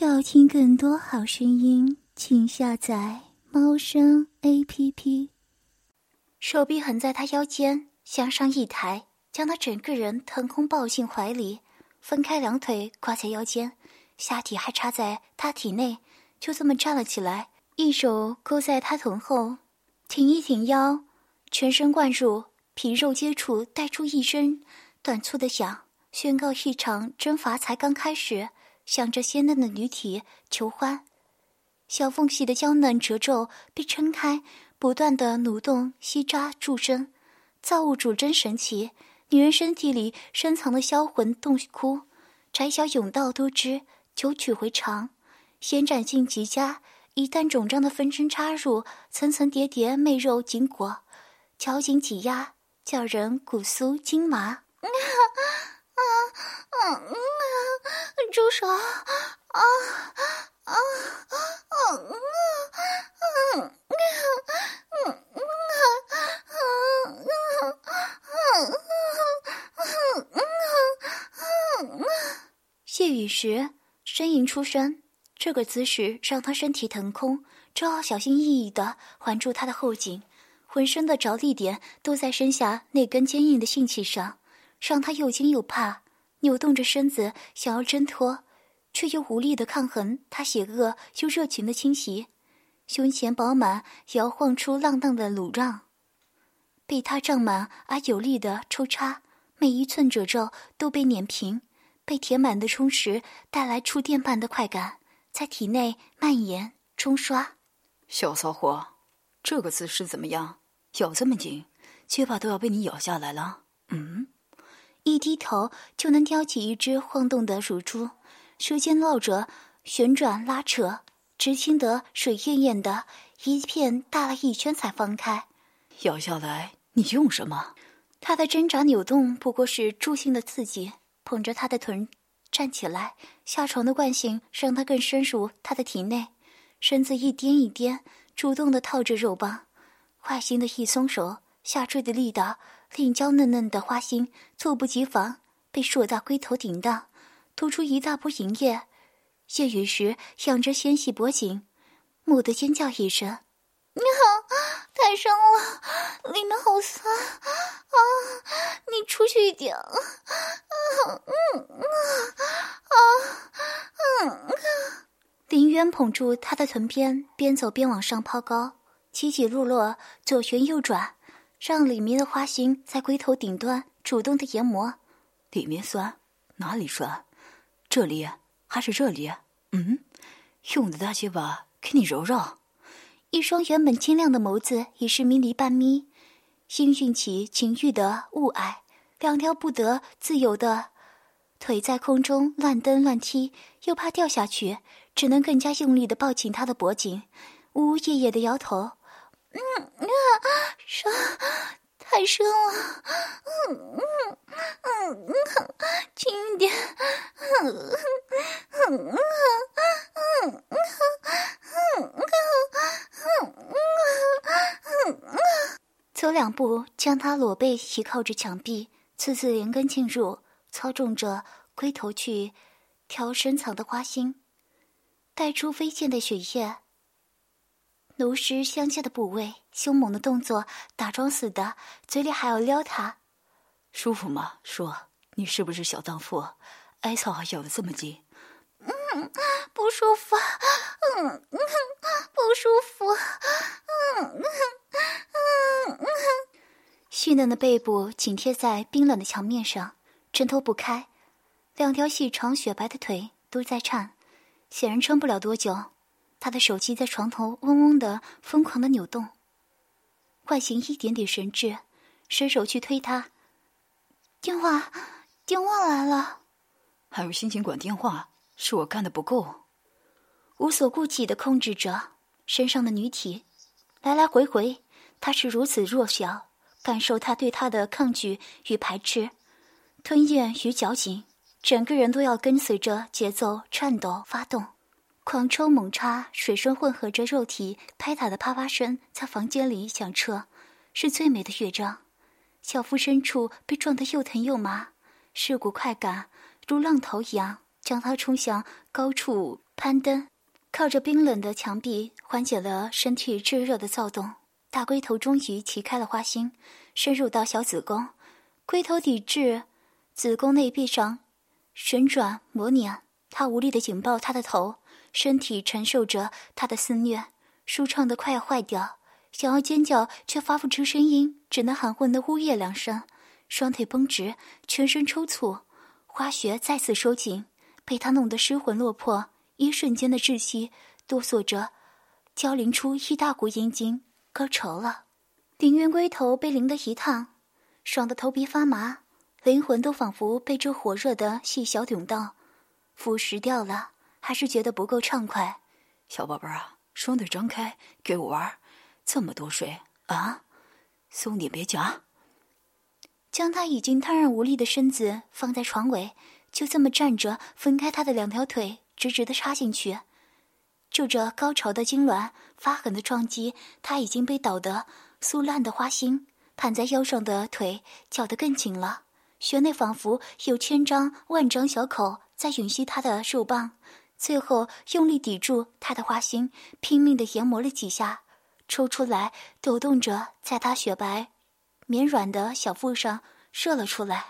要听更多好声音，请下载猫声 A P P。手臂横在他腰间，向上一抬，将他整个人腾空抱进怀里，分开两腿挂在腰间，下体还插在他体内，就这么站了起来，一手勾在他臀后，挺一挺腰，全身灌入，皮肉接触，带出一声短促的响，宣告一场征伐才刚开始。向着鲜嫩的女体求欢，小缝隙的娇嫩褶皱被撑开，不断的蠕动、吸扎、助生。造物主真神奇，女人身体里深藏的销魂洞窟，窄小甬道多知，九曲回肠，延展性极佳。一旦肿胀的分身插入，层层叠叠媚肉紧裹，绞紧挤压，叫人骨酥筋麻。啊啊啊！住手！啊啊啊啊啊啊啊谢雨时呻吟出声，这个姿势让他身体腾空，只好小心翼翼的环住他的后颈，浑身的着力点都在身下那根坚硬的性器上。让他又惊又怕，扭动着身子想要挣脱，却又无力的抗衡他邪恶又热情的侵袭。胸前饱满摇晃出浪荡的乳浪，被他胀满而有力的抽插，每一寸褶皱都被碾平，被填满的充实带来触电般的快感，在体内蔓延冲刷。小骚货，这个姿势怎么样？咬这么紧，结巴都要被你咬下来了。嗯。一低头就能叼起一只晃动的乳珠，舌尖绕着旋转拉扯，直亲得水艳艳的，一片大了一圈才放开。咬下来，你用什么？他的挣扎扭动不过是助兴的刺激。捧着他的臀站起来，下床的惯性让他更深入他的体内，身子一颠一颠，主动的套着肉棒，坏心的一松手，下坠的力道。令娇嫩嫩的花心猝不及防被硕大龟头顶到，吐出一大波银液。谢雨时仰着纤细脖颈，蓦地尖叫一声：“你好，太深了，里面好酸啊！你出去一点。”啊嗯啊啊嗯。林渊捧住他的臀边，边走边往上抛高，起起落落，左旋右转。让里面的花心在龟头顶端主动的研磨，里面酸，哪里酸？这里还是这里？嗯，用的大鸡巴给你揉揉。一双原本清亮的眸子已是迷离半眯，心运起情欲的雾霭，两条不得自由的腿在空中乱蹬乱踢，又怕掉下去，只能更加用力的抱紧他的脖颈，呜呜咽咽的摇头。嗯啊，深，太深了。嗯嗯嗯嗯，轻一点。嗯嗯嗯嗯嗯嗯嗯嗯走两步，将他裸背倚靠着墙壁，次次连根进入，操纵着龟头去挑深藏的花心，带出飞溅的血液。奴尸相接的部位，凶猛的动作，打桩似的，嘴里还要撩他，舒服吗？说，你是不是小荡妇？艾草还咬得这么紧？嗯，不舒服。嗯嗯，不舒服。嗯嗯嗯嗯。细嫩的背部紧贴在冰冷的墙面上，挣脱不开，两条细长雪白的腿都在颤，显然撑不了多久。他的手机在床头嗡嗡的疯狂的扭动，唤醒一点点神智，伸手去推他。电话，电话来了。还有心情管电话？是我干的不够。无所顾忌的控制着身上的女体，来来回回，他是如此弱小，感受他对他的抗拒与排斥，吞咽与绞紧，整个人都要跟随着节奏颤抖发动。狂抽猛插，水声混合着肉体拍打的啪啪声，在房间里响彻，是最美的乐章。小腹深处被撞得又疼又麻，是股快感如浪头一样将他冲向高处攀登，靠着冰冷的墙壁缓解了身体炙热的躁动。大龟头终于骑开了花心，深入到小子宫，龟头抵制子宫内壁上旋转磨碾。他无力的紧抱他的头，身体承受着他的肆虐，舒畅的快要坏掉。想要尖叫，却发不出声音，只能含混的呜咽两声。双腿绷直，全身抽搐，花穴再次收紧，被他弄得失魂落魄。一瞬间的窒息，哆嗦着，交淋出一大股阴茎。高潮了，林渊龟头被淋得一烫，爽得头皮发麻，灵魂都仿佛被这火热的细小甬道腐蚀掉了，还是觉得不够畅快。小宝贝儿啊，双腿张开，给我玩，这么多水啊！松点，别夹。将他已经瘫软无力的身子放在床尾，就这么站着，分开他的两条腿，直直的插进去。就这高潮的痉挛，发狠的撞击，他已经被捣得酥烂的花心，盘在腰上的腿绞得更紧了。穴内仿佛有千张万张小口在吮吸他的肉棒，最后用力抵住他的花心，拼命的研磨了几下，抽出来，抖动着，在他雪白、绵软的小腹上射了出来。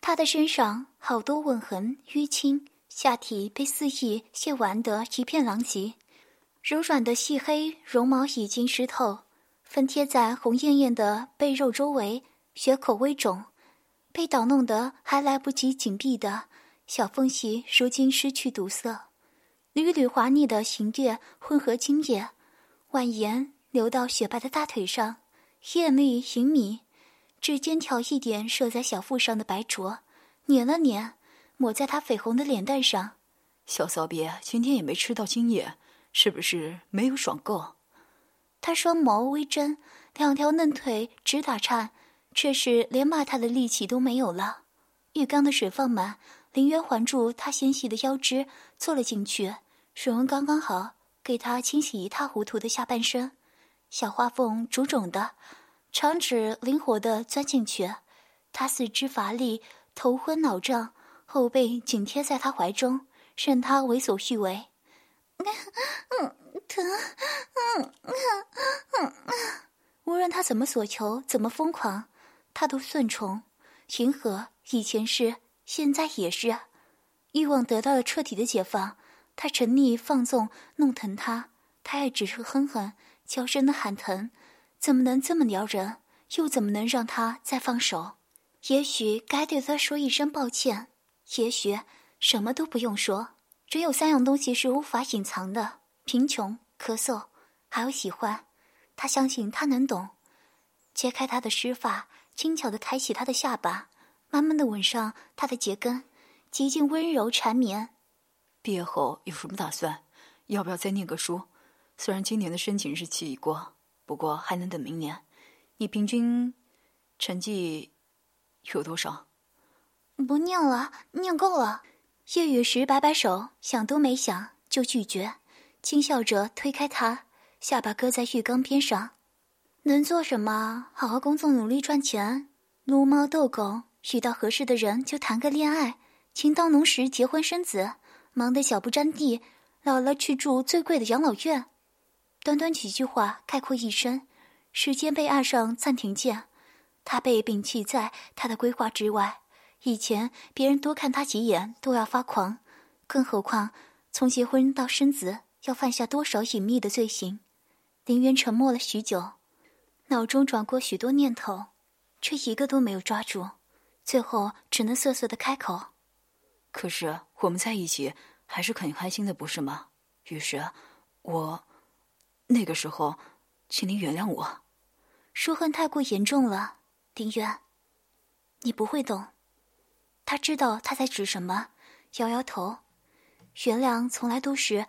他的身上好多吻痕淤青。下体被肆意亵玩得一片狼藉，柔软的细黑绒毛已经湿透，分贴在红艳艳的背肉周围，血口微肿，被捣弄得还来不及紧闭的小缝隙，如今失去堵塞，缕缕滑腻的行液混合精液，蜿蜒流到雪白的大腿上，艳丽盈米，指尖挑一点射在小腹上的白灼，捻了捻。抹在他绯红的脸蛋上，小骚逼今天也没吃到精液，是不是没有爽够？他双眸微睁，两条嫩腿直打颤，却是连骂他的力气都没有了。浴缸的水放满，林渊环住他纤细的腰肢，坐了进去，水温刚刚好，给他清洗一塌糊涂的下半身。小花缝肿肿的，长指灵活的钻进去，他四肢乏力，头昏脑胀。后背紧贴在他怀中，任他为所欲为。嗯，疼，嗯嗯嗯无论他怎么索求，怎么疯狂，他都顺从、迎合。以前是，现在也是。欲望得到了彻底的解放，他沉溺放纵，弄疼他，他也只是哼哼，娇声的喊疼。怎么能这么撩人？又怎么能让他再放手？也许该对他说一声抱歉。也许什么都不用说，只有三样东西是无法隐藏的：贫穷、咳嗽，还有喜欢。他相信他能懂。揭开他的湿发，轻巧的抬起他的下巴，慢慢的吻上他的睫根，极尽温柔缠绵。毕业后有什么打算？要不要再念个书？虽然今年的申请日期已过，不过还能等明年。你平均成绩有多少？不念了，念够了。叶雨时摆摆手，想都没想就拒绝，轻笑着推开他，下巴搁在浴缸边上。能做什么？好好工作，努力赚钱，撸猫逗狗，遇到合适的人就谈个恋爱，情到浓时结婚生子，忙得脚不沾地，老了去住最贵的养老院。短短几句话概括一生，时间被按上暂停键，他被摒弃在他的规划之外。以前别人多看他几眼都要发狂，更何况从结婚到生子要犯下多少隐秘的罪行？林渊沉默了许久，脑中转过许多念头，却一个都没有抓住，最后只能瑟瑟的开口：“可是我们在一起还是很开心的，不是吗？于是，我那个时候，请您原谅我。书恨太过严重了，丁渊，你不会懂。”他知道他在指什么，摇摇头。原谅从来都是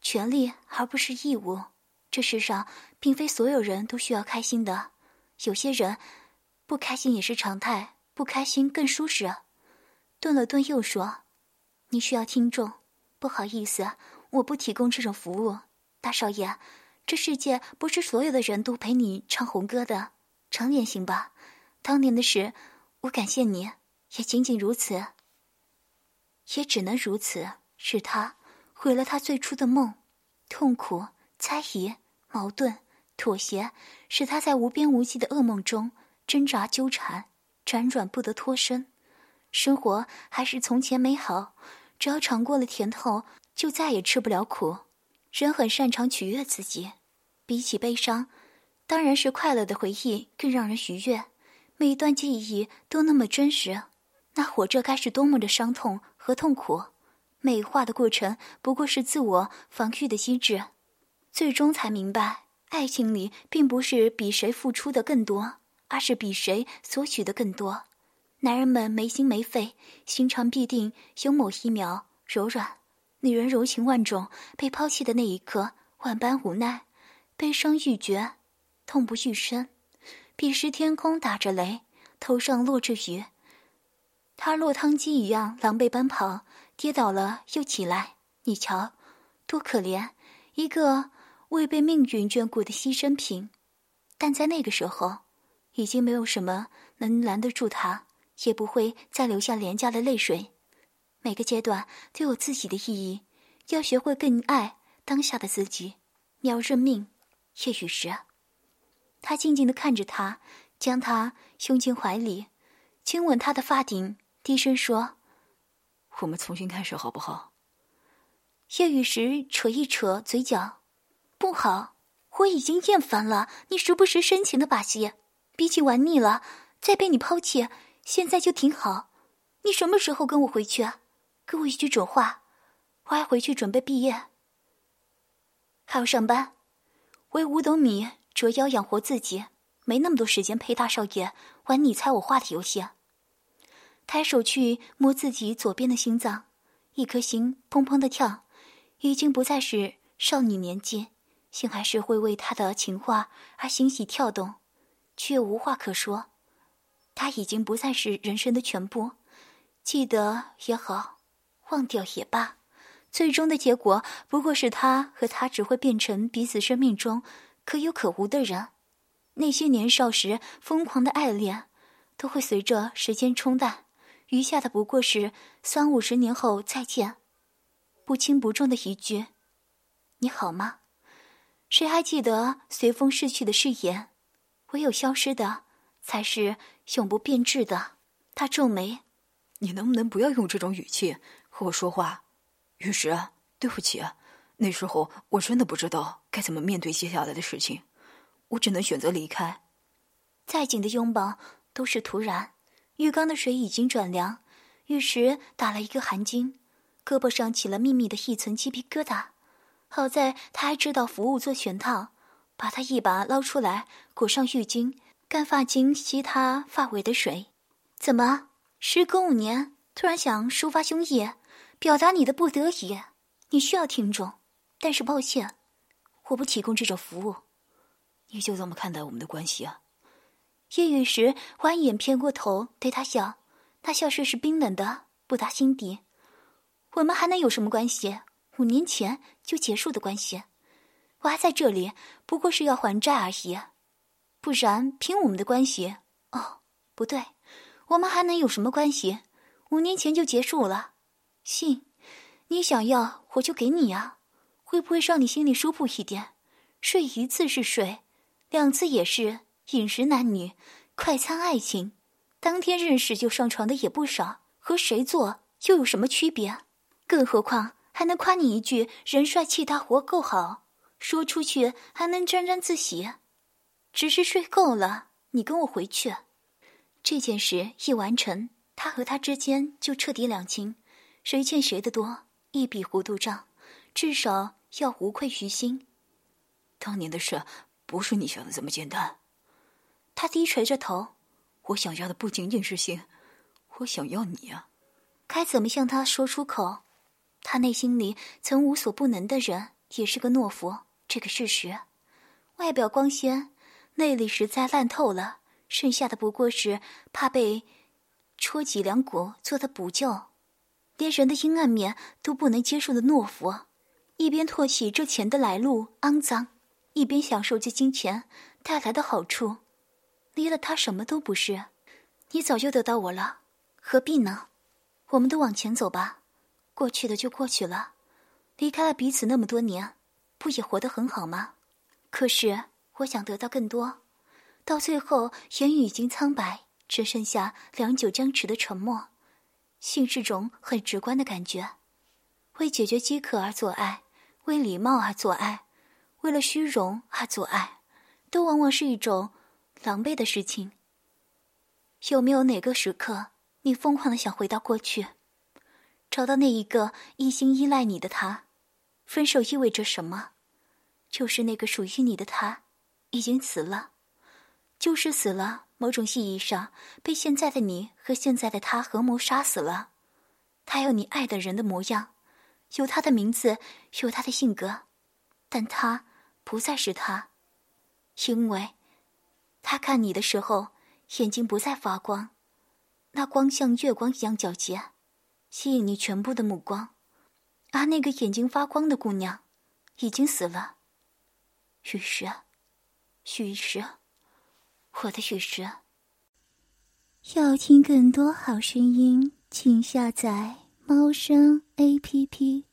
权利，而不是义务。这世上并非所有人都需要开心的，有些人不开心也是常态，不开心更舒适。顿了顿，又说：“你需要听众，不好意思，我不提供这种服务。大少爷，这世界不是所有的人都陪你唱红歌的，长点行吧？当年的事，我感谢你。”也仅仅如此，也只能如此。是他毁了他最初的梦，痛苦、猜疑、矛盾、妥协，使他在无边无际的噩梦中挣扎纠缠，辗转不得脱身。生活还是从前美好，只要尝过了甜头，就再也吃不了苦。人很擅长取悦自己，比起悲伤，当然是快乐的回忆更让人愉悦。每一段记忆都那么真实，那活着该是多么的伤痛和痛苦。美化的过程不过是自我防御的机制，最终才明白，爱情里并不是比谁付出的更多，而是比谁索取的更多。男人们没心没肺，心肠必定有某一秒柔软；女人柔情万种，被抛弃的那一刻，万般无奈，悲伤欲绝，痛不欲生。彼时天空打着雷，头上落着雨，他落汤鸡一样狼狈奔跑，跌倒了又起来。你瞧，多可怜，一个未被命运眷顾的牺牲品。但在那个时候，已经没有什么能拦得住他，也不会再流下廉价的泪水。每个阶段都有自己的意义，要学会更爱当下的自己。你要认命，叶雨时。他静静的看着他，将他拥进怀里，亲吻他的发顶，低声说：“我们重新开始好不好？”叶雨时扯一扯嘴角：“不好，我已经厌烦了你时不时深情的把戏，比起玩腻了，再被你抛弃，现在就挺好。你什么时候跟我回去？给我一句准话，我还回去准备毕业，还要上班，为五斗米。”折腰养活自己，没那么多时间陪大少爷玩你猜我画的游戏。抬手去摸自己左边的心脏，一颗心砰砰的跳，已经不再是少女年纪，心还是会为他的情话而欣喜跳动，却无话可说。他已经不再是人生的全部，记得也好，忘掉也罢，最终的结果不过是他和他只会变成彼此生命中。可有可无的人，那些年少时疯狂的爱恋，都会随着时间冲淡，余下的不过是三五十年后再见，不轻不重的一句“你好吗？”谁还记得随风逝去的誓言？唯有消失的，才是永不变质的。他皱眉：“你能不能不要用这种语气和我说话？”玉石，对不起。那时候我真的不知道该怎么面对接下来的事情，我只能选择离开。再紧的拥抱都是突然。浴缸的水已经转凉，玉石打了一个寒噤，胳膊上起了密密的一层鸡皮疙瘩。好在他还知道服务做全套，把他一把捞出来，裹上浴巾，干发巾吸他发尾的水。怎么，时隔五年，突然想抒发胸臆，表达你的不得已？你需要听众。但是抱歉，我不提供这种服务。你就这么看待我们的关系啊？叶雨时弯眼偏过头对他笑，那笑却是冰冷的，不达心底。我们还能有什么关系？五年前就结束的关系。我还在这里，不过是要还债而已。不然，凭我们的关系，哦，不对，我们还能有什么关系？五年前就结束了。信，你想要，我就给你啊。会不会让你心里舒服一点？睡一次是睡，两次也是。饮食男女，快餐爱情，当天认识就上床的也不少。和谁做又有什么区别？更何况还能夸你一句人帅气大活够好，说出去还能沾沾自喜。只是睡够了，你跟我回去。这件事一完成，他和他之间就彻底两清，谁欠谁的多，一笔糊涂账，至少。要无愧于心。当年的事不是你想的这么简单。他低垂着头，我想要的不仅仅是心，我想要你啊！该怎么向他说出口？他内心里曾无所不能的人，也是个懦夫，这个事实。外表光鲜，内里实在烂透了，剩下的不过是怕被戳脊梁骨做的补救，连人的阴暗面都不能接受的懦夫。一边唾弃这钱的来路肮脏，一边享受这金钱带来的好处，离了他什么都不是。你早就得到我了，何必呢？我们都往前走吧，过去的就过去了，离开了彼此那么多年，不也活得很好吗？可是我想得到更多，到最后言语已经苍白，只剩下良久僵持的沉默。性是种很直观的感觉，为解决饥渴而做爱，为礼貌而做爱，为了虚荣而做爱，都往往是一种狼狈的事情。有没有哪个时刻，你疯狂的想回到过去，找到那一个一心依赖你的他？分手意味着什么？就是那个属于你的他，已经死了，就是死了。某种意义上，被现在的你和现在的他合谋杀死了。他有你爱的人的模样，有他的名字，有他的性格，但他不再是他，因为，他看你的时候，眼睛不再发光，那光像月光一样皎洁，吸引你全部的目光。而那个眼睛发光的姑娘，已经死了。雨石，雨石。我的雨石。要听更多好声音，请下载猫声 A P P。